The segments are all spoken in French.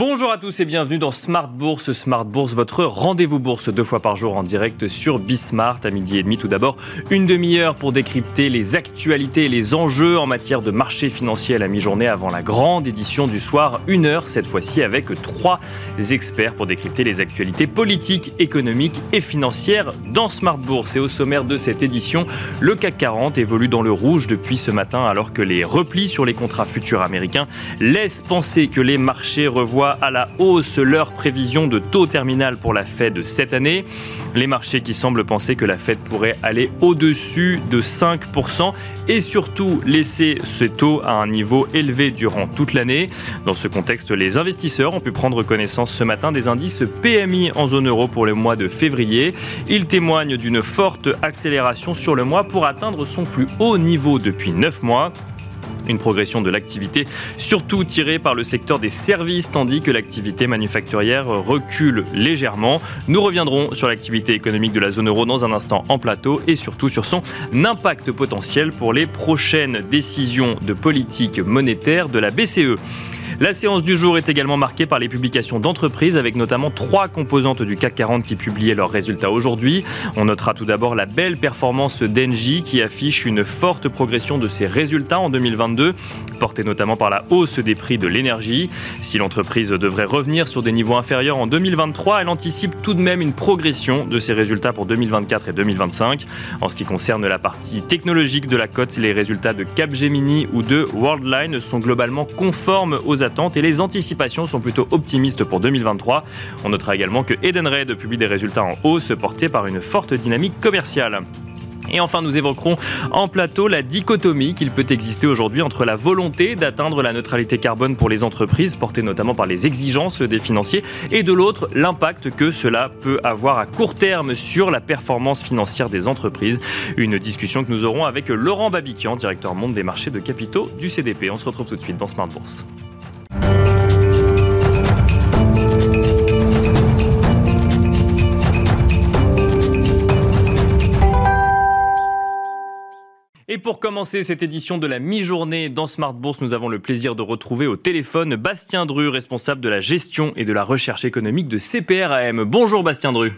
Bonjour à tous et bienvenue dans Smart Bourse. Smart Bourse, votre rendez-vous bourse deux fois par jour en direct sur Bismart à midi et demi. Tout d'abord, une demi-heure pour décrypter les actualités et les enjeux en matière de marché financier à la mi-journée avant la grande édition du soir. Une heure cette fois-ci avec trois experts pour décrypter les actualités politiques, économiques et financières dans Smart Bourse. Et au sommaire de cette édition, le CAC 40 évolue dans le rouge depuis ce matin alors que les replis sur les contrats futurs américains laissent penser que les marchés revoient à la hausse leur prévision de taux terminal pour la Fed cette année. Les marchés qui semblent penser que la Fed pourrait aller au-dessus de 5% et surtout laisser ce taux à un niveau élevé durant toute l'année. Dans ce contexte, les investisseurs ont pu prendre connaissance ce matin des indices PMI en zone euro pour le mois de février. Ils témoignent d'une forte accélération sur le mois pour atteindre son plus haut niveau depuis 9 mois. Une progression de l'activité, surtout tirée par le secteur des services, tandis que l'activité manufacturière recule légèrement. Nous reviendrons sur l'activité économique de la zone euro dans un instant en plateau et surtout sur son impact potentiel pour les prochaines décisions de politique monétaire de la BCE. La séance du jour est également marquée par les publications d'entreprises avec notamment trois composantes du CAC 40 qui publiaient leurs résultats aujourd'hui. On notera tout d'abord la belle performance d'Engie qui affiche une forte progression de ses résultats en 2022, portée notamment par la hausse des prix de l'énergie. Si l'entreprise devrait revenir sur des niveaux inférieurs en 2023, elle anticipe tout de même une progression de ses résultats pour 2024 et 2025. En ce qui concerne la partie technologique de la cote, les résultats de Capgemini ou de Worldline sont globalement conformes aux attentes et les anticipations sont plutôt optimistes pour 2023. On notera également que Edenred publie des résultats en hausse portés par une forte dynamique commerciale. Et enfin, nous évoquerons en plateau la dichotomie qu'il peut exister aujourd'hui entre la volonté d'atteindre la neutralité carbone pour les entreprises, portée notamment par les exigences des financiers, et de l'autre, l'impact que cela peut avoir à court terme sur la performance financière des entreprises. Une discussion que nous aurons avec Laurent Babiquian, directeur monde des marchés de capitaux du CDP. On se retrouve tout de suite dans Smart Bourse. Et pour commencer cette édition de la mi-journée dans Smart Bourse, nous avons le plaisir de retrouver au téléphone Bastien Dru, responsable de la gestion et de la recherche économique de CPRAM. Bonjour Bastien Dru.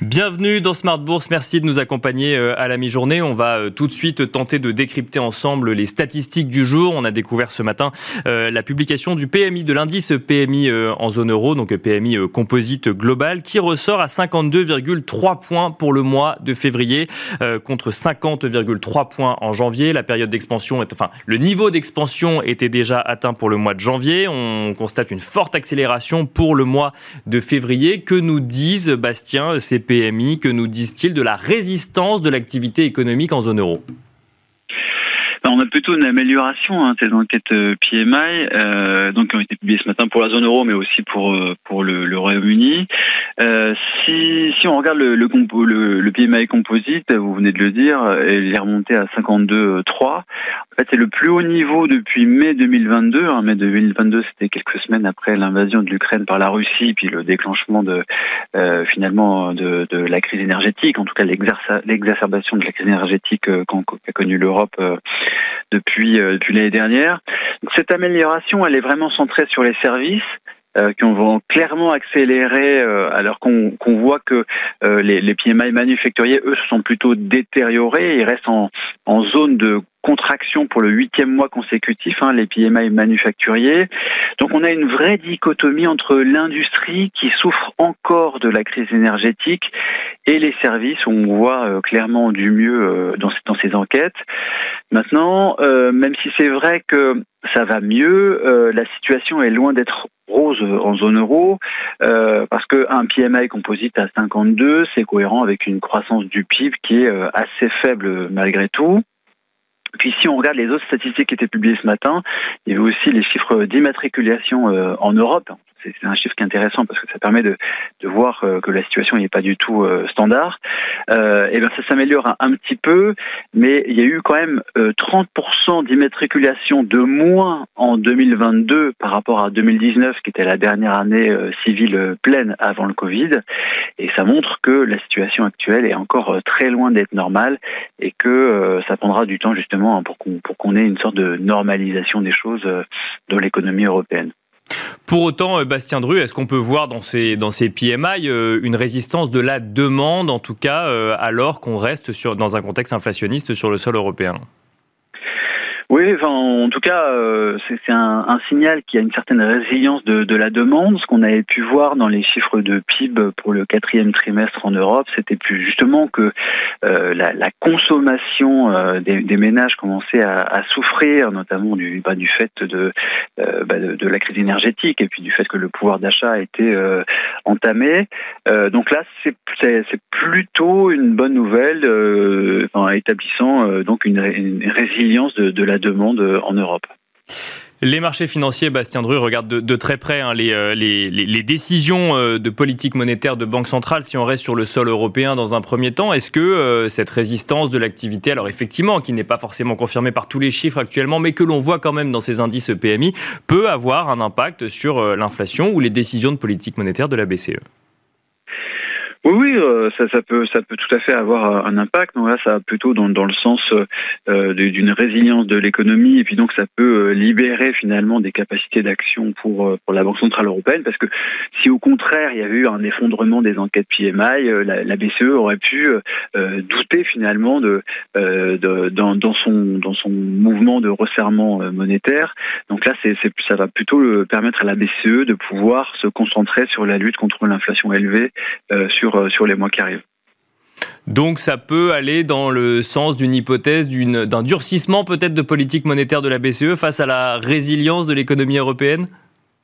Bienvenue dans Smart Bourse. Merci de nous accompagner euh, à la mi-journée. On va euh, tout de suite tenter de décrypter ensemble les statistiques du jour. On a découvert ce matin euh, la publication du PMI, de l'indice PMI en zone euro, donc PMI composite global, qui ressort à 52,3 points pour le mois de février contre 50,3 points en janvier. La période d'expansion, enfin, le niveau d'expansion était déjà atteint pour le mois de janvier. On constate une forte accélération pour le mois de février. Que nous disent, Bastien, PMI, que nous disent-ils de la résistance de l'activité économique en zone euro? Ben, on a plutôt une amélioration, hein, ces enquêtes euh, PMI, euh, donc qui ont été publiées ce matin pour la zone euro, mais aussi pour euh, pour le, le Royaume-Uni. Euh, si, si on regarde le, le, le, PMI composite, vous venez de le dire, il est remonté à 52,3. En fait, c'est le plus haut niveau depuis mai 2022. Hein. Mai 2022, c'était quelques semaines après l'invasion de l'Ukraine par la Russie, puis le déclenchement de finalement de, de, la crise énergétique, en tout cas l'exacerbation de la crise énergétique qu'a connue l'Europe depuis, euh, depuis l'année dernière. cette amélioration, elle est vraiment centrée sur les services. Euh, qui vont clairement accélérer euh, alors qu'on voit que les, les PMI manufacturiers, eux, se sont plutôt détériorés. Ils restent en, en zone de contraction pour le huitième mois consécutif, hein, les PMI manufacturiers. Donc on a une vraie dichotomie entre l'industrie qui souffre encore de la crise énergétique et les services où on voit clairement du mieux dans, dans ces enquêtes. Maintenant, euh, même si c'est vrai que ça va mieux, euh, la situation est loin d'être rose en zone euro, euh, parce qu'un PMI composite à 52, c'est cohérent avec une croissance du PIB qui est assez faible malgré tout. Puis si on regarde les autres statistiques qui étaient publiées ce matin, il y avait aussi les chiffres d'immatriculation en Europe c'est un chiffre qui est intéressant parce que ça permet de, de voir euh, que la situation n'est pas du tout euh, standard. Euh, et bien ça s'améliore un, petit peu, mais il y a eu quand même 30% d'immatriculation de moins en 2022 par rapport à 2019, qui était la dernière année civile pleine avant le Covid. Et ça montre que la situation actuelle est encore très loin d'être normale et que ça prendra du temps justement pour qu'on pour qu'on ait une sorte de normalisation des choses dans l'économie européenne. Pour autant, Bastien Dru, est-ce qu'on peut voir dans ces, dans ces PMI une résistance de la demande, en tout cas, alors qu'on reste sur, dans un contexte inflationniste sur le sol européen? Oui, en tout cas, euh, c'est un, un, signal qui a une certaine résilience de, la demande. Ce qu'on avait pu voir dans les chiffres de PIB pour le quatrième trimestre en Europe, c'était plus justement que euh, la, la, consommation euh, des, ménages commençait à, souffrir, notamment du, bah, du fait de, bah, de, de, la crise énergétique et puis du fait que le pouvoir d'achat a été euh, entamé. donc là, c'est plutôt une bonne nouvelle, enfin, établissant donc une, une résilience de, de la demande euh, en Europe. Les marchés financiers, Bastien Dru, regardent de, très près hein, euh, les, décisions euh, de politique monétaire de Banque centrale, si on reste sur le sol européen dans un premier temps. Est-ce que cette résistance de l'activité, alors effectivement, qui n'est pas forcément confirmée par tous les chiffres actuellement, mais que l'on voit quand même dans ces indices PMI, peut avoir un impact sur l'inflation ou les décisions de politique monétaire de la BCE euh, ça, peut, tout à fait avoir un impact. Donc là, ça va plutôt dans, le sens euh, d'une résilience de l'économie, et puis donc ça peut euh, libérer finalement des capacités d'action pour la Banque centrale européenne, parce que si au contraire il y avait eu un effondrement des enquêtes PMI, la, BCE aurait pu douter finalement dans, son mouvement de resserrement monétaire. Donc là, ça va plutôt permettre à la BCE de pouvoir se concentrer sur la lutte contre l'inflation élevée sur euh, sur, les mois qui arrivent. Donc ça peut aller dans le sens d'une hypothèse d'un durcissement peut-être de politique monétaire de la BCE face à la résilience de l'économie européenne?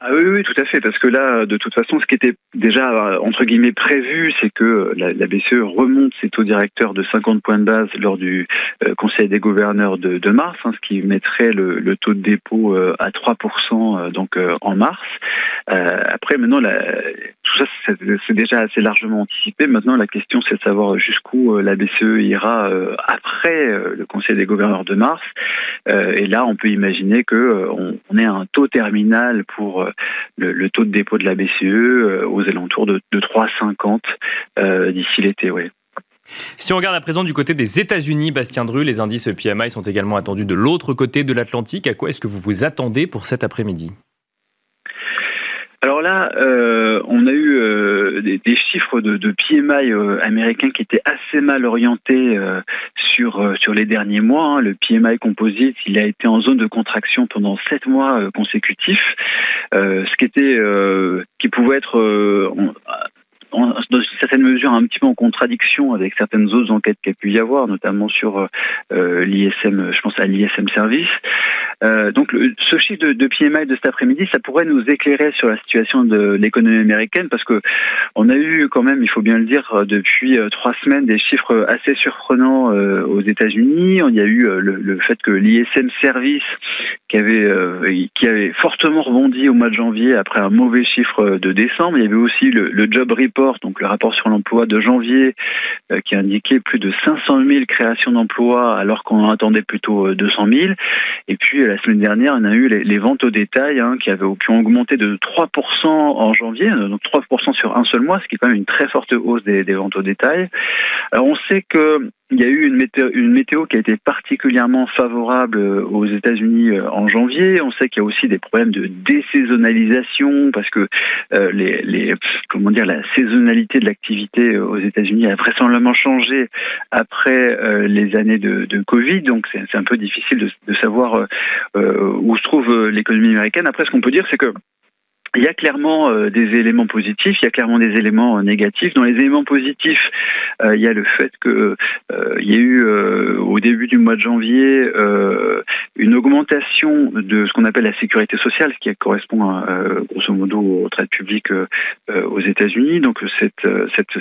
Ah oui, oui, tout à fait, parce que là, de toute façon, ce qui était déjà entre guillemets prévu, c'est que la, BCE remonte ses taux directeurs de 50 points de base lors du euh, Des gouverneurs de, mars, hein, ce qui mettrait le, taux de dépôt euh, à 3% donc en mars. après, maintenant, la, tout ça, c'est déjà assez largement anticipé. Maintenant, la question, c'est de savoir jusqu'où euh, la BCE ira euh, après euh, le Conseil des gouverneurs de mars. Et là, on peut imaginer que on ait un taux terminal pour le, taux de dépôt de la BCE aux alentours de, 3,50 d'ici l'été. Oui. Si on regarde à présent du côté des États-Unis, Bastien Dru, les indices PMI sont également attendus de l'autre côté de l'Atlantique. À quoi est-ce que vous vous attendez pour cet après-midi? Alors là, euh, on a eu euh, des, chiffres de, PMI euh, américains qui étaient assez mal orientés sur sur les derniers mois. Hein. Le PMI composite, il a été en zone de contraction pendant sept mois consécutifs, ce qui pouvait être certaine mesure un petit peu en contradiction avec certaines autres enquêtes qu'il y a pu y avoir, notamment sur euh, l'ISM, je pense à l'ISM Service. Euh, donc ce chiffre de, PMI de cet après-midi, ça pourrait nous éclairer sur la situation de l'économie américaine parce que on a eu quand même, il faut bien le dire, depuis euh, trois semaines des chiffres assez surprenants euh, aux États-Unis. Il y a eu le, le fait que l'ISM Service, qui avait qui avait fortement rebondi au mois de janvier après un mauvais chiffre de décembre, il y avait aussi le, le Job Report, donc le rapport sur l'emploi de janvier, qui indiquait plus de 500 000 créations d'emplois alors qu'on en attendait plutôt 200 000. Et puis la semaine dernière, on a eu les, ventes au détail hein, qui, avaient, qui ont augmenté de 3% en janvier, donc 3% sur un seul mois, ce qui est quand même une très forte hausse des, des ventes au détail. Alors on sait que il y a eu une météo, une météo qui a été particulièrement favorable euh, aux États-Unis euh, en janvier. On sait qu'il y a aussi des problèmes de désaisonnalisation parce que euh, les, les, comment dire la saisonnalité de l'activité aux États-Unis a vraisemblablement changé après les années de, Covid. Donc c'est un peu difficile de savoir où se trouve l'économie américaine. Après, ce qu'on peut dire, c'est que il y a clairement euh, des éléments positifs, il y a clairement des éléments euh, négatifs. Dans les éléments positifs, euh, il y a le fait que il y a eu au début du mois de janvier une augmentation de ce qu'on appelle la sécurité sociale, ce qui correspond grosso modo aux retraites publiques aux États-Unis. Donc cette,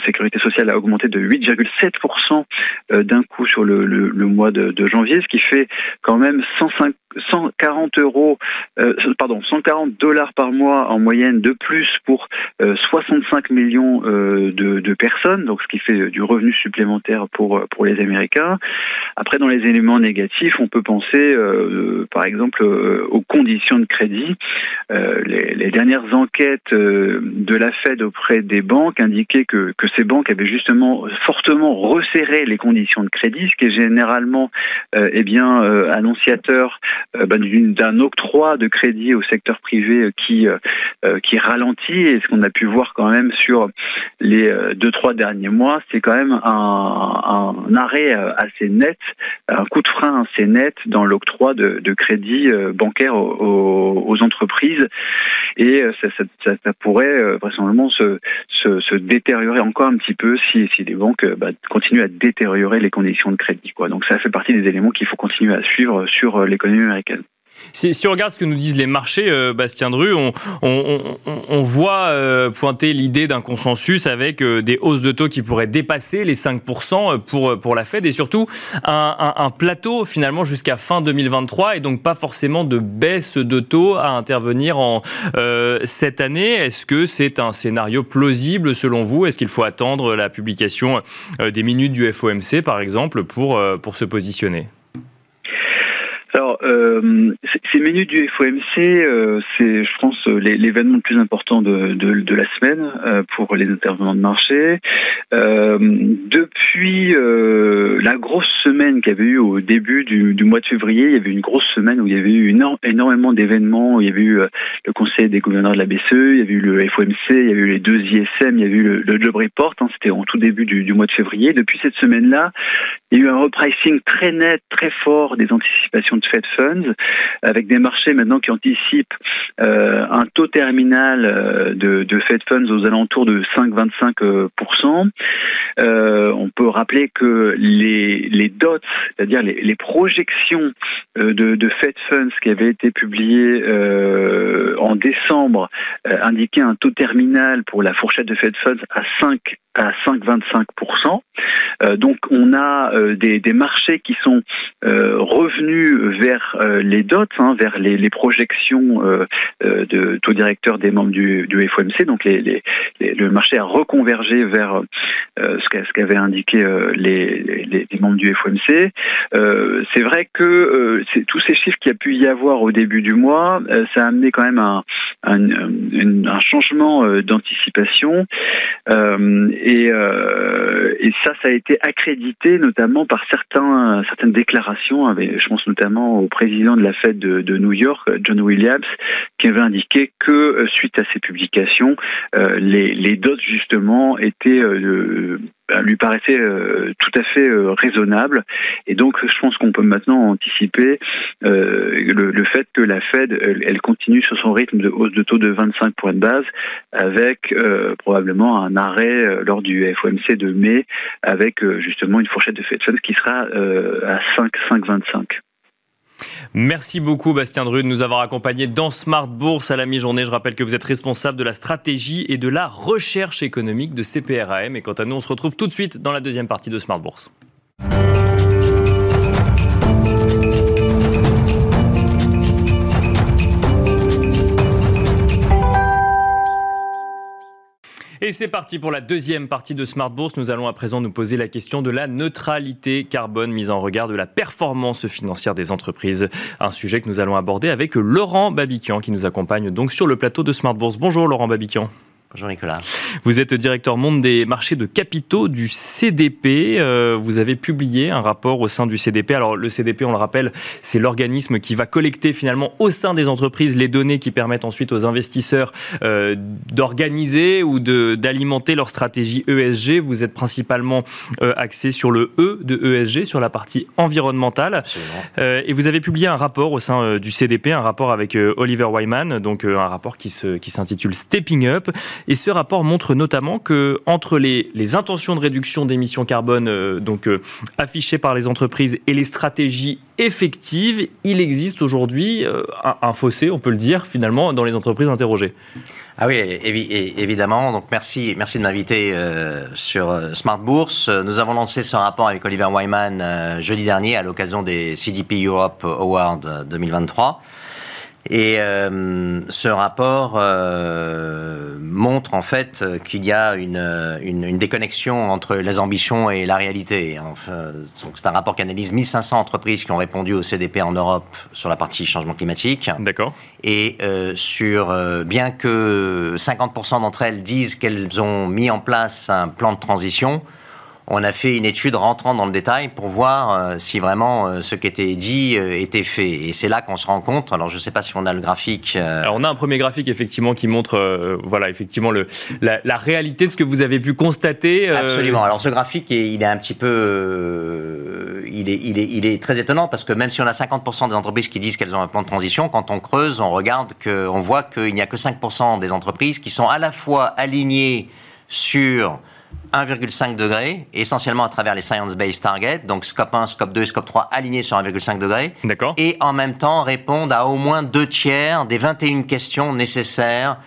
sécurité sociale a augmenté de 8,7% d'un coup sur le mois de, de, janvier, ce qui fait quand même 105 140 euros, euh, pardon, 140 dollars par mois en moyenne de plus pour 65 euh, millions euh, de, de, personnes, donc ce qui fait du revenu supplémentaire pour pour les Américains. Après, dans les éléments négatifs, on peut penser par exemple, aux conditions de crédit. Les, les, dernières enquêtes de la Fed auprès des banques indiquaient que, que ces banques avaient justement fortement resserré les conditions de crédit, ce qui est généralement eh bien annonciateur ben, d'un octroi de crédit au secteur privé qui qui ralentit. Et ce qu'on a pu voir quand même sur les deux trois derniers mois, c'est quand même un, arrêt assez net, un coup de frein assez net dans l'octroi de, de crédits bancaires aux, entreprises. Et ça, pourrait vraisemblablement se, se, se, détériorer encore un petit peu si, si les banques bah, continuent à détériorer les conditions de crédit. Quoi. Donc ça fait partie des éléments qu'il faut continuer à suivre sur l'économie américaine. Si, si, on regarde ce que nous disent les marchés, euh, Bastien Dru, on, on, on, on voit euh, pointer l'idée d'un consensus avec euh, des hausses de taux qui pourraient dépasser les 5% pour, pour la Fed et surtout un, un, un plateau finalement jusqu'à fin 2023 et donc pas forcément de baisse de taux à intervenir en cette année. Est-ce que c'est un scénario plausible selon vous? Est-ce qu'il faut attendre la publication des minutes du FOMC par exemple pour, pour se positionner? Alors, euh, ces minutes du FOMC, euh, c'est, je pense, l'événement le plus important de, la semaine euh, pour les intervenants de marché. Euh, depuis euh, la grosse semaine qu'il y avait eu au début du, mois de février, il y avait une grosse semaine où il y avait eu énormément d'événements. Il y avait eu le Conseil des gouverneurs de la BCE, il y avait eu le FOMC, il y avait eu les deux ISM, il y avait eu le, Job Report. Hein, C'était en tout début du, du mois de février. Depuis cette semaine-là, il y a eu un repricing très net, très fort des anticipations de Fed Funds, avec des marchés maintenant qui anticipent euh, un taux terminal euh, de, de, Fed Funds aux alentours de 5,25%. Euh, on peut rappeler que les, les dots, c'est-à-dire les, projections de, de, Fed Funds qui avaient été publiées en décembre, indiquaient un taux terminal pour la fourchette de Fed Funds à 5 à 5,25%. Euh, donc on a euh, des, des, marchés qui sont euh, revenus vers les dots, hein, vers les, les projections de taux directeur des membres du, du FOMC. Donc les, les, le marché a reconvergé vers ce qu'avaient indiqué les, membres du FOMC. C'est vrai que tous ces chiffres qu'il y a pu y avoir au début du mois, ça a amené quand même un, un changement d'anticipation. Et, euh, et, ça, ça a été accrédité notamment par certains, certaines déclarations. Je pense notamment au président de la Fed de, New York, John Williams, qui avait indiqué que euh, suite à ces publications, euh, les, les dots justement étaient euh, lui paraissait euh, tout à fait euh, raisonnable. Et donc, je pense qu'on peut maintenant anticiper euh, le, fait que la Fed, elle, elle, continue sur son rythme de hausse de taux de 25 points de base, avec probablement un arrêt lors du FOMC de mai, avec justement une fourchette de Fed Funds qui sera à 5, 5,25. Merci beaucoup Bastien Dru de nous avoir accompagnés dans Smart Bourse à la mi-journée. Je rappelle que vous êtes responsable de la stratégie et de la recherche économique de CPRAM. Et quant à nous, on se retrouve tout de suite dans la deuxième partie de Smart Bourse. Et c'est parti pour la deuxième partie de Smart Bourse. Nous allons à présent nous poser la question de la neutralité carbone mise en regard de la performance financière des entreprises. Un sujet que nous allons aborder avec Laurent Babiquian qui nous accompagne donc sur le plateau de Smart Bourse. Bonjour Laurent Babiquian. Bonjour Nicolas. Vous êtes directeur monde des marchés de capitaux du CDP. Euh, vous avez publié un rapport au sein du CDP. Alors le CDP, on le rappelle, c'est l'organisme qui va collecter finalement au sein des entreprises les données qui permettent ensuite aux investisseurs euh, d'organiser ou d'alimenter leur stratégie ESG. Vous êtes principalement euh, axé sur le E de ESG, sur la partie environnementale. Euh, et vous avez publié un rapport au sein du CDP, un rapport avec Oliver Wyman, donc un rapport qui s'intitule qui Stepping Up. Et ce rapport montre notamment que entre les, intentions de réduction d'émissions carbone euh, donc euh, affichées par les entreprises et les stratégies effectives, il existe aujourd'hui euh, un, fossé, on peut le dire finalement, dans les entreprises interrogées. Ah oui, évi évidemment. Donc merci, merci de m'inviter sur Smart Bourse. Nous avons lancé ce rapport avec Oliver Wyman jeudi dernier à l'occasion des CDP Europe Awards 2023. Et euh, ce rapport euh, montre en fait qu'il y a une, une, une, déconnexion entre les ambitions et la réalité. Enfin, c'est un rapport qui analyse 1500 entreprises qui ont répondu au CDP en Europe sur la partie changement climatique. D'accord. Et euh, sur, bien que 50% d'entre elles disent qu'elles ont mis en place un plan de transition, on a fait une étude rentrant dans le détail pour voir euh, si vraiment euh, ce qui était dit euh, était fait. Et c'est là qu'on se rend compte. Alors je ne sais pas si on a le graphique. Alors on a un premier graphique effectivement qui montre, voilà, effectivement le, la, réalité de ce que vous avez pu constater. Absolument. Alors ce graphique, il est un petit peu, il est, il est, il est très étonnant parce que même si on a 50% des entreprises qui disent qu'elles ont un plan de transition, quand on creuse, on regarde que, on voit qu'il n'y a que 5% des entreprises qui sont à la fois alignées sur 1,5 degré, essentiellement à travers les science-based targets, donc scope 1, scope 2, scope 3 alignés sur 1,5 degré. D'accord. Et en même temps répondent à au moins deux tiers des 21 questions nécessaires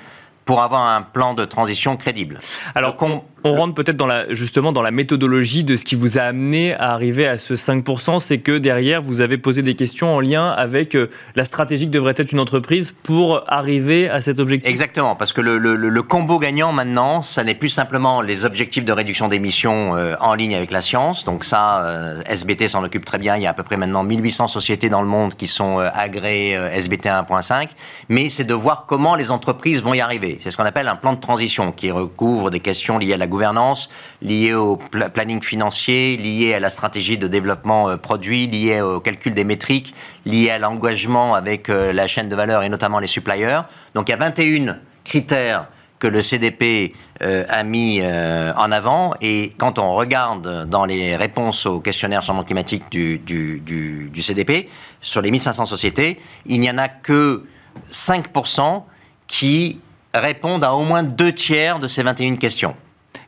pour avoir un plan de transition crédible. Alors, on, on, rentre peut-être justement dans la méthodologie de ce qui vous a amené à arriver à ce 5%, c'est que derrière, vous avez posé des questions en lien avec euh, la stratégie que devrait être une entreprise pour arriver à cet objectif. Exactement, parce que le combo gagnant maintenant, ça n'est plus simplement les objectifs de réduction d'émissions euh, en ligne avec la science. Donc ça, euh, SBT s'en occupe très bien. Il y a à peu près maintenant 1800 sociétés dans le monde qui sont agréées SBT 1.5. Mais c'est de voir comment les entreprises vont y arriver. C'est ce qu'on appelle un plan de transition qui recouvre des questions liées à la gouvernance, liées au planning financier, liées à la stratégie de développement euh, produit, liées au calcul des métriques, liées à l'engagement avec euh, la chaîne de valeur et notamment les suppliers. Donc il y a 21 critères que le CDP euh, a mis en avant. Et quand on regarde dans les réponses au questionnaire changement climatique du, du CDP, sur les 1500 sociétés, il n'y en a que 5% qui répondent à au moins deux tiers de ces 21 questions.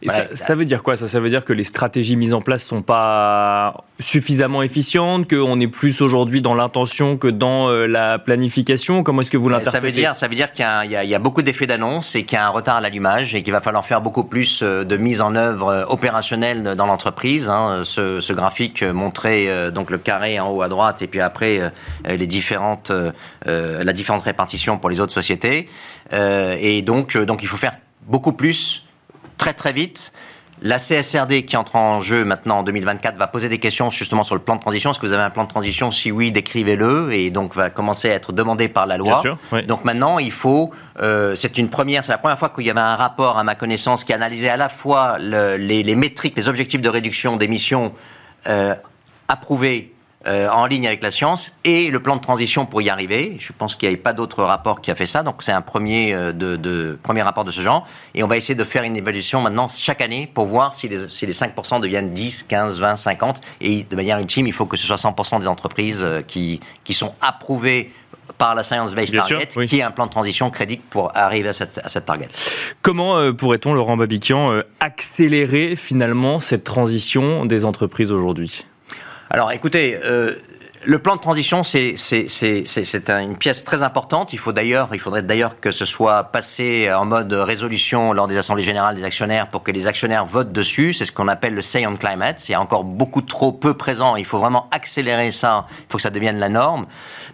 Et ça, veut dire quoi ça, ça veut dire que les stratégies mises en place sont pas suffisamment efficientes, qu'on est plus aujourd'hui dans l'intention que dans euh, la planification? Comment est-ce que vous l'interprétez Ça veut dire, ça veut dire qu'il y, a beaucoup d'effets d'annonce et qu'il y a un retard à l'allumage et qu'il va falloir faire beaucoup plus euh, de mise en œuvre euh, opérationnelle dans l'entreprise. Hein. Ce, graphique montrait donc le carré en haut à droite et puis après les différentes, la différente répartition pour les autres sociétés. et donc, donc il faut faire beaucoup plus très très vite. La CSRD qui entre en jeu maintenant en 2024 va poser des questions justement sur le plan de transition. Est-ce que vous avez un plan de transition? Si oui, décrivez-le et donc va commencer à être demandé par la loi. Donc maintenant, il faut. Euh, c'est une première. C'est la première fois qu'il y avait un rapport, à ma connaissance, qui analysait à la fois les, les, métriques, les objectifs de réduction d'émissions euh, approuvés euh, en ligne avec la science et le plan de transition pour y arriver. Je pense qu'il n'y avait pas d'autre rapport qui a fait ça, donc c'est un premier, euh, de, premier rapport de ce genre. Et on va essayer de faire une évaluation maintenant chaque année pour voir si les, si les 5% deviennent 10, 15, 20, 50. Et de manière ultime, il faut que ce soit 100% des entreprises euh, qui, qui sont approuvées par la Science Based Target, qui est un plan de transition crédible pour arriver à cette, à cette target. Comment pourrait-on, Laurent Babiquian, accélérer finalement cette transition des entreprises aujourd'hui? Alors écoutez, euh, le plan de transition, c'est une pièce très importante. Il, faut il faudrait d'ailleurs que ce soit passé en mode résolution lors des assemblées générales des actionnaires pour que les actionnaires votent dessus. C'est ce qu'on appelle le Say on Climate. C'est encore beaucoup trop peu présent. Il faut vraiment accélérer ça. Il faut que ça devienne la norme.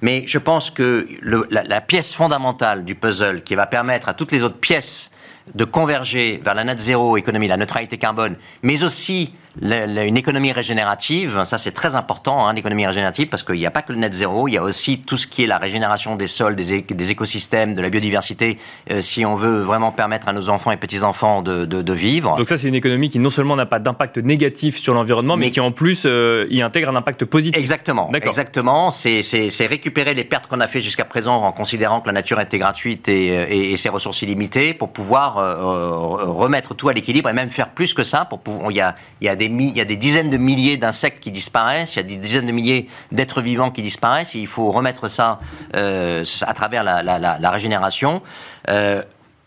Mais je pense que la, la pièce fondamentale du puzzle qui va permettre à toutes les autres pièces de converger vers la net zéro économie, la neutralité carbone, mais aussi une économie régénérative, ça c'est très important, hein, l'économie régénérative, parce qu'il n'y a pas que le net zéro, il y a aussi tout ce qui est la régénération des sols, des, des écosystèmes, de la biodiversité, euh, si on veut vraiment permettre à nos enfants et petits-enfants de, de, vivre. Donc ça c'est une économie qui non seulement n'a pas d'impact négatif sur l'environnement, mais, qui en plus euh, y intègre un impact positif. Exactement, exactement. C'est récupérer les pertes qu'on a fait jusqu'à présent en considérant que la nature était gratuite et, euh, et, et ses ressources illimitées pour pouvoir remettre tout à l'équilibre et même faire plus que ça. Pour pouvoir, il, y a, il y a des il y a des dizaines de milliers d'insectes qui disparaissent, il y a des dizaines de milliers d'êtres vivants qui disparaissent, et il faut remettre ça euh, à travers la, régénération. Euh,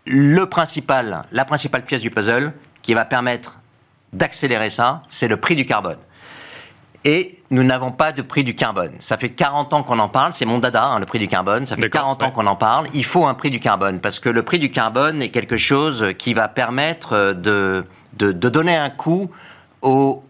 le principal, la principale pièce du puzzle qui va permettre d'accélérer ça, c'est le prix du carbone. Et nous n'avons pas de prix du carbone. Ça fait 40 ans qu'on en parle, c'est mon dada, hein, le prix du carbone. Ça fait 40 ans qu'on en parle. Il faut un prix du carbone parce que le prix du carbone est quelque chose qui va permettre de, de, de donner un coût aux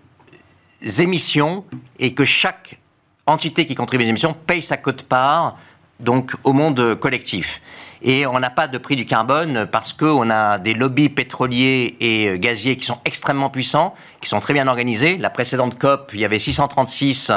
émissions et que chaque entité qui contribue aux émissions paye sa cote-part donc au monde collectif. Et on n'a pas de prix du carbone parce qu'on a des lobbies pétroliers et gaziers qui sont extrêmement puissants, qui sont très bien organisés. La précédente COP, il y avait 636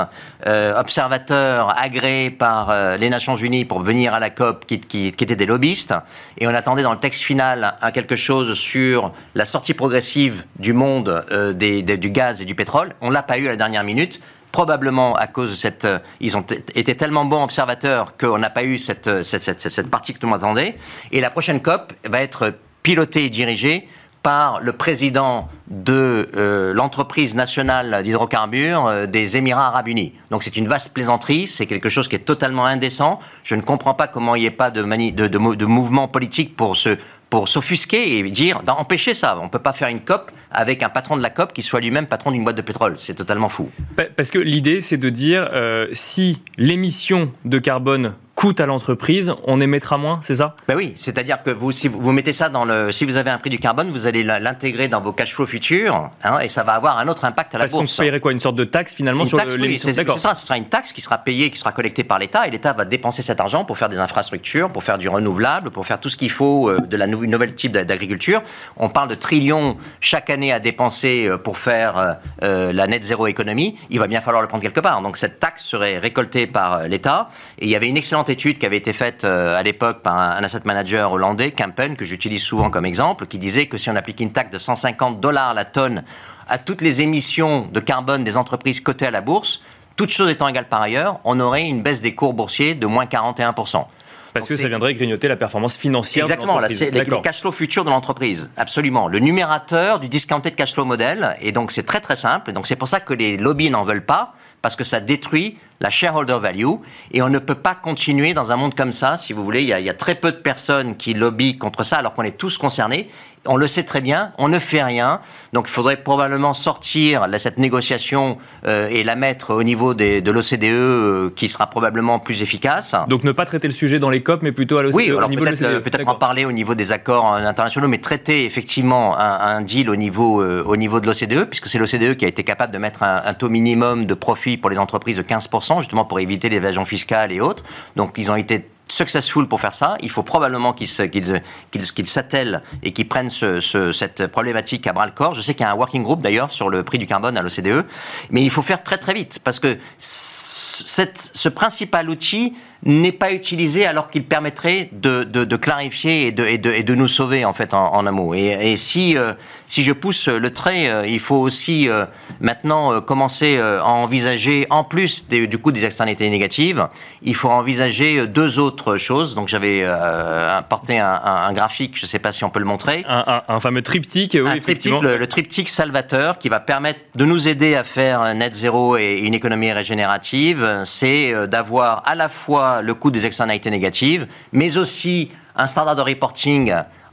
euh, observateurs agréés par euh, les Nations Unies pour venir à la COP qui, étaient des lobbyistes. Et on attendait dans le texte final quelque chose sur la sortie progressive du monde euh, du gaz et du pétrole. On ne l'a pas eu à la dernière minute probablement à cause de cette. Euh, ils ont été tellement bons observateurs qu'on n'a pas eu cette, cette, cette, cette partie que tout le monde attendait. Et la prochaine COP va être pilotée et dirigée par le président de euh, l'entreprise nationale d'hydrocarbures euh, des Émirats arabes unis. Donc c'est une vaste plaisanterie, c'est quelque chose qui est totalement indécent. Je ne comprends pas comment il n'y ait pas de, de, de, de, mouvement politique pour se pour s'offusquer et dire d'empêcher ça. On ne peut pas faire une COP avec un patron de la COP qui soit lui-même patron d'une boîte de pétrole. C'est totalement fou. Parce que l'idée, c'est de dire euh, si l'émission de carbone coûte à l'entreprise, on émettra moins, c'est ça? Ben oui, c'est-à-dire que vous, si vous, mettez ça dans le, si vous avez un prix du carbone, vous allez l'intégrer dans vos cash flows futurs, hein, et ça va avoir un autre impact à la bourse. Parce qu'on payerait quoi Une sorte de taxe finalement sur l'émission oui, C'est ça, ce sera une taxe qui sera payée, qui sera collectée par l'État, et l'État va dépenser cet argent pour faire des infrastructures, pour faire du renouvelable, pour faire tout ce qu'il faut euh, de la nouvelle type d'agriculture. On parle de trillions chaque année à dépenser euh, pour faire euh, la net zéro économie. Il va bien falloir le prendre quelque part. Donc cette taxe serait récoltée par l'État, et il y avait une excellente étude qui avait été faite euh, à l'époque par un, asset manager hollandais, Campen, que j'utilise souvent comme exemple, qui disait que si on appliquait une taxe de 150 dollars la tonne à toutes les émissions de carbone des entreprises cotées à la bourse, toutes choses étant égales par ailleurs, on aurait une baisse des cours boursiers de moins 41%. Parce que ça viendrait grignoter la performance financière Exactement, de c'est les, cash flow futurs de l'entreprise. Absolument. Le numérateur du discounted cash flow model. Et donc, c'est très, très simple. Et donc, c'est pour ça que les lobbies n'en veulent pas parce que ça détruit la shareholder value. Et on ne peut pas continuer dans un monde comme ça, si vous voulez. Il y a, il y a très peu de personnes qui lobbyent contre ça, alors qu'on est tous concernés. On le sait très bien, on ne fait rien. Donc il faudrait probablement sortir cette négociation euh, et la mettre au niveau des, de l'OCDE, euh, qui sera probablement plus efficace. Donc ne pas traiter le sujet dans les COP, mais plutôt à l'OCDE. Oui, alors peut-être euh, peut en parler au niveau des accords internationaux, mais traiter effectivement un, un deal au niveau, au niveau de l'OCDE, puisque c'est l'OCDE qui a été capable de mettre un, un taux minimum de profit pour les entreprises de 15%, justement pour éviter l'évasion fiscale et autres. Donc ils ont été successful pour faire ça. Il faut probablement qu'ils s'attellent et qu'ils prennent cette problématique à bras le corps. Je sais qu'il y a un working group d'ailleurs sur le prix du carbone à l'OCDE, mais il faut faire très très vite parce que ce principal outil n'est pas utilisé alors qu'il permettrait de, de, clarifier et de, et, et de, nous sauver en fait en, en amont. Et, si, euh, si je pousse le trait, euh, il faut aussi euh, maintenant commencer à envisager, en plus du coup des externalités négatives, il faut envisager deux autres choses. Donc j'avais apporté un, un, graphique, je ne sais pas si on peut le montrer. Un, un fameux triptyque, oui, un triptyque le, le, triptyque salvateur qui va permettre de nous aider à faire net zéro et une économie régénérative, c'est d'avoir à la fois le coût des externalités négatives, mais aussi un standard de reporting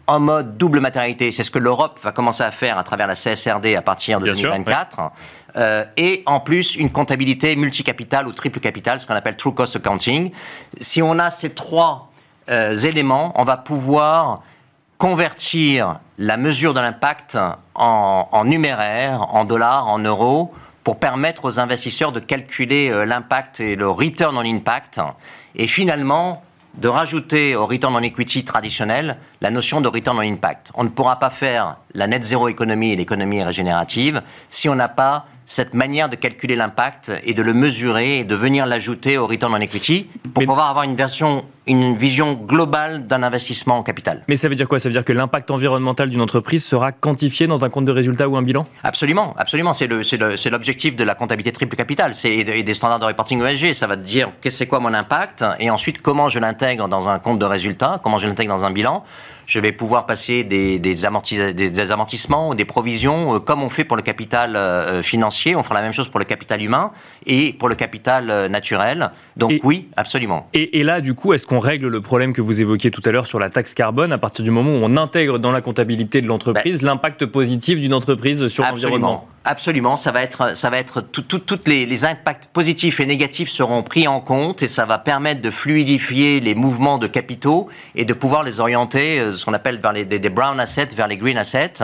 en mode double matérialité. C'est ce que l'Europe va commencer à faire à travers la CSRD à partir de 2024. Euh, et en plus, une comptabilité multicapital ou triple capital, ce qu'on appelle True Cost Accounting. Si on a ces trois euh, éléments, on va pouvoir convertir la mesure de l'impact en, en numéraire, en dollars, en euros, pour permettre aux investisseurs de calculer euh, l'impact et le return on impact, et finalement de rajouter au return on equity traditionnel la notion de return on impact. On ne pourra pas faire la net zéro économie et l'économie régénérative si on n'a pas cette manière de calculer l'impact et de le mesurer et de venir l'ajouter au return on equity pour pouvoir avoir une version une vision globale d'un investissement en capital. Mais ça veut dire quoi? Ça veut dire que l'impact environnemental d'une entreprise sera quantifié dans un compte de résultat ou un bilan? Absolument, absolument. C'est l'objectif de la comptabilité triple capital et, des standards de reporting ESG. Ça va dire qu'est-ce c'est quoi mon impact? Et ensuite comment je l'intègre dans un compte de résultat, comment je l'intègre dans un bilan? Je vais pouvoir passer des, des, amortissements ou des provisions euh, comme on fait pour le capital euh, financier. On fera la même chose pour le capital humain et pour le capital euh, naturel. Donc oui, absolument. Et, là, du coup, est-ce qu'on règle le problème que vous évoquiez tout à l'heure sur la taxe carbone. À partir du moment où on intègre dans la comptabilité de l'entreprise ben, l'impact positif d'une entreprise sur l'environnement. Absolument, ça va être, ça va être toutes les, les, impacts positifs et négatifs seront pris en compte et ça va permettre de fluidifier les mouvements de capitaux et de pouvoir les orienter, ce qu'on appelle vers les, des brown assets vers les green assets.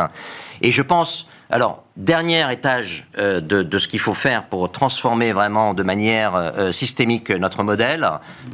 Et je pense Alors, dernier étage euh, de, ce qu'il faut faire pour transformer vraiment de manière euh, systémique notre modèle,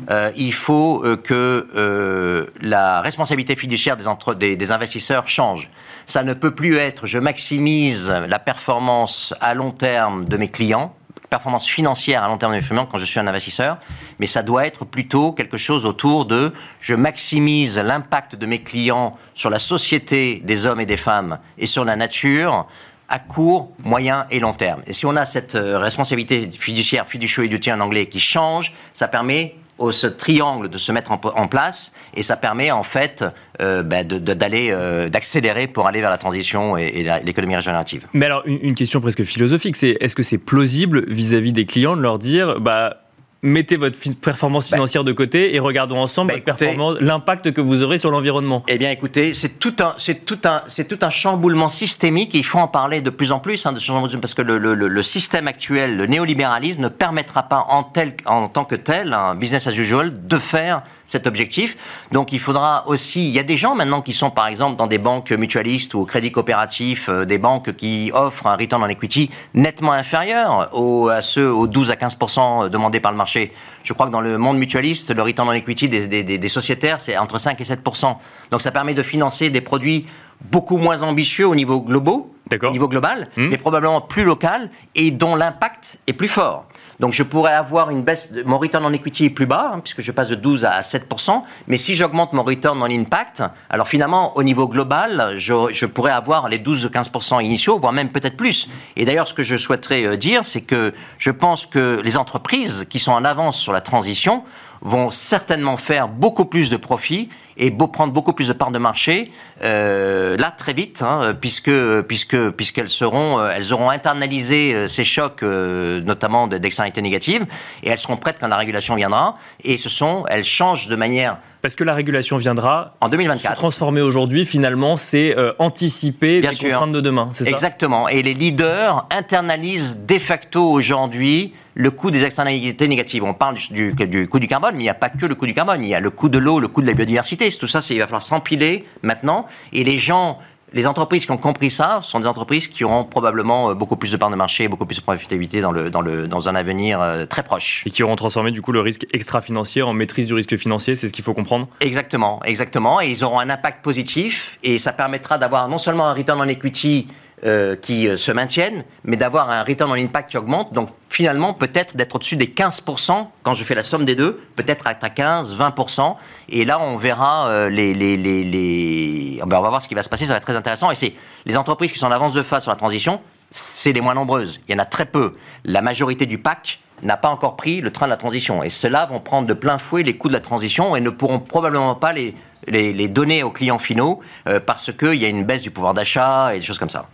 euh, il faut que la responsabilité fiduciaire des, des, investisseurs change. Ça ne peut plus être je maximise la performance à long terme de mes clients, performance financière à long terme de mes quand je suis un investisseur, mais ça doit être plutôt quelque chose autour de je maximise l'impact de mes clients sur la société des hommes et des femmes et sur la nature à court, moyen et long terme. Et si on a cette euh, responsabilité fiduciaire, fiduciary en anglais, qui change, ça permet au, ce triangle de se mettre en, place et ça permet en fait euh, bah, d'aller euh, d'accélérer pour aller vers la transition et, l'économie régénérative. Mais alors une, question presque philosophique, c'est est-ce que c'est plausible vis-à-vis -vis des clients de leur dire bah mettez votre performance bah. financière de côté et regardons ensemble bah, l'impact que vous aurez sur l'environnement. Eh bien, écoutez, c'est tout un, c'est tout un, c'est tout un chamboulement systémique et il faut en parler de plus en plus hein, de parce que le, le, le, système actuel, le néolibéralisme, ne permettra pas en tel, en tant que tel, un business as usual, de faire cet objectif. Donc il faudra aussi, il y a des gens maintenant qui sont par exemple dans des banques mutualistes ou au crédit coopératif, euh, des banques qui offrent un return on equity nettement inférieur au, à ceux aux 12 à 15% demandés par le marché. Je crois que dans le monde mutualiste, le return on equity des, des, des, des sociétaires, c'est entre 5 et 7%. Donc ça permet de financer des produits beaucoup moins ambitieux au niveau globaux, au niveau global, hmm. mais probablement plus local et dont l'impact est plus fort. Donc je pourrais avoir une baisse, de, mon return on equity est plus bas, hein, puisque je passe de 12 à 7%, mais si j'augmente mon return on impact, alors finalement, au niveau global, je, pourrais avoir les 12-15% initiaux, voire même peut-être plus. Et d'ailleurs, ce que je souhaiterais euh, dire, c'est que je pense que les entreprises qui sont en avance sur la transition vont certainement faire beaucoup plus de profits et beau, prendre beaucoup plus de parts de marché euh, là très vite, hein, puisque puisque puisqu'elles seront, euh, elles auront internalisé euh, ces chocs, notamment d'externalités négatives, et elles seront prêtes quand la régulation viendra. Et ce sont, elles changent de manière parce que la régulation viendra en 2024. Se transformer aujourd'hui, finalement, c'est anticiper les contraintes de demain. C'est ça? Exactement. Et les leaders internalisent de facto aujourd'hui le coût des externalités négatives. On parle du, du, coût du carbone, mais il n'y a pas que le coût du carbone. Il y a le coût de l'eau, le coût de la biodiversité. Tout ça, il va falloir s'empiler maintenant. Et les gens, les entreprises qui ont compris ça sont des entreprises qui auront probablement euh, beaucoup plus de parts de marché, beaucoup plus de profitabilité dans, le, dans, le, dans un avenir euh, très proche. Et qui auront transformé du coup le risque extra-financier en maîtrise du risque financier, c'est ce qu'il faut comprendre? Exactement, exactement. Et ils auront un impact positif et ça permettra d'avoir non seulement un return on equity euh, qui euh, se maintiennent, mais d'avoir un return on impact qui augmente. Donc finalement, peut-être d'être au-dessus des 15% quand je fais la somme des deux, peut-être à 15, 20%. Et là, on verra euh, les, les, les... on va voir ce qui va se passer, ça va être très intéressant. Et c'est les entreprises qui sont en avance de phase sur la transition, c'est les moins nombreuses. Il y en a très peu. La majorité du PAC n'a pas encore pris le train de la transition. Et ceux-là vont prendre de plein fouet les coûts de la transition et ne pourront probablement pas les les, données aux clients finaux euh, parce qu'il y a une baisse du pouvoir d'achat et des choses comme ça.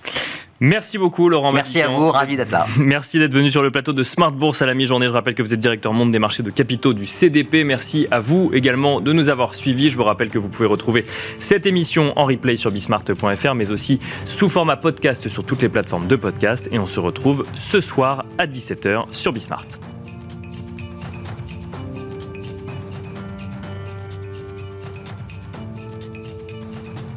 Merci beaucoup Laurent. Merci à vous, ravi d'être là. Merci d'être venu sur le plateau de Smart Bourse à la mi-journée. Je rappelle que vous êtes directeur monde des marchés de capitaux du CDP. Merci à vous également de nous avoir suivis. Je vous rappelle que vous pouvez retrouver cette émission en replay sur bismart.fr mais aussi sous format podcast sur toutes les plateformes de podcast et on se retrouve ce soir à 17h sur Bismart.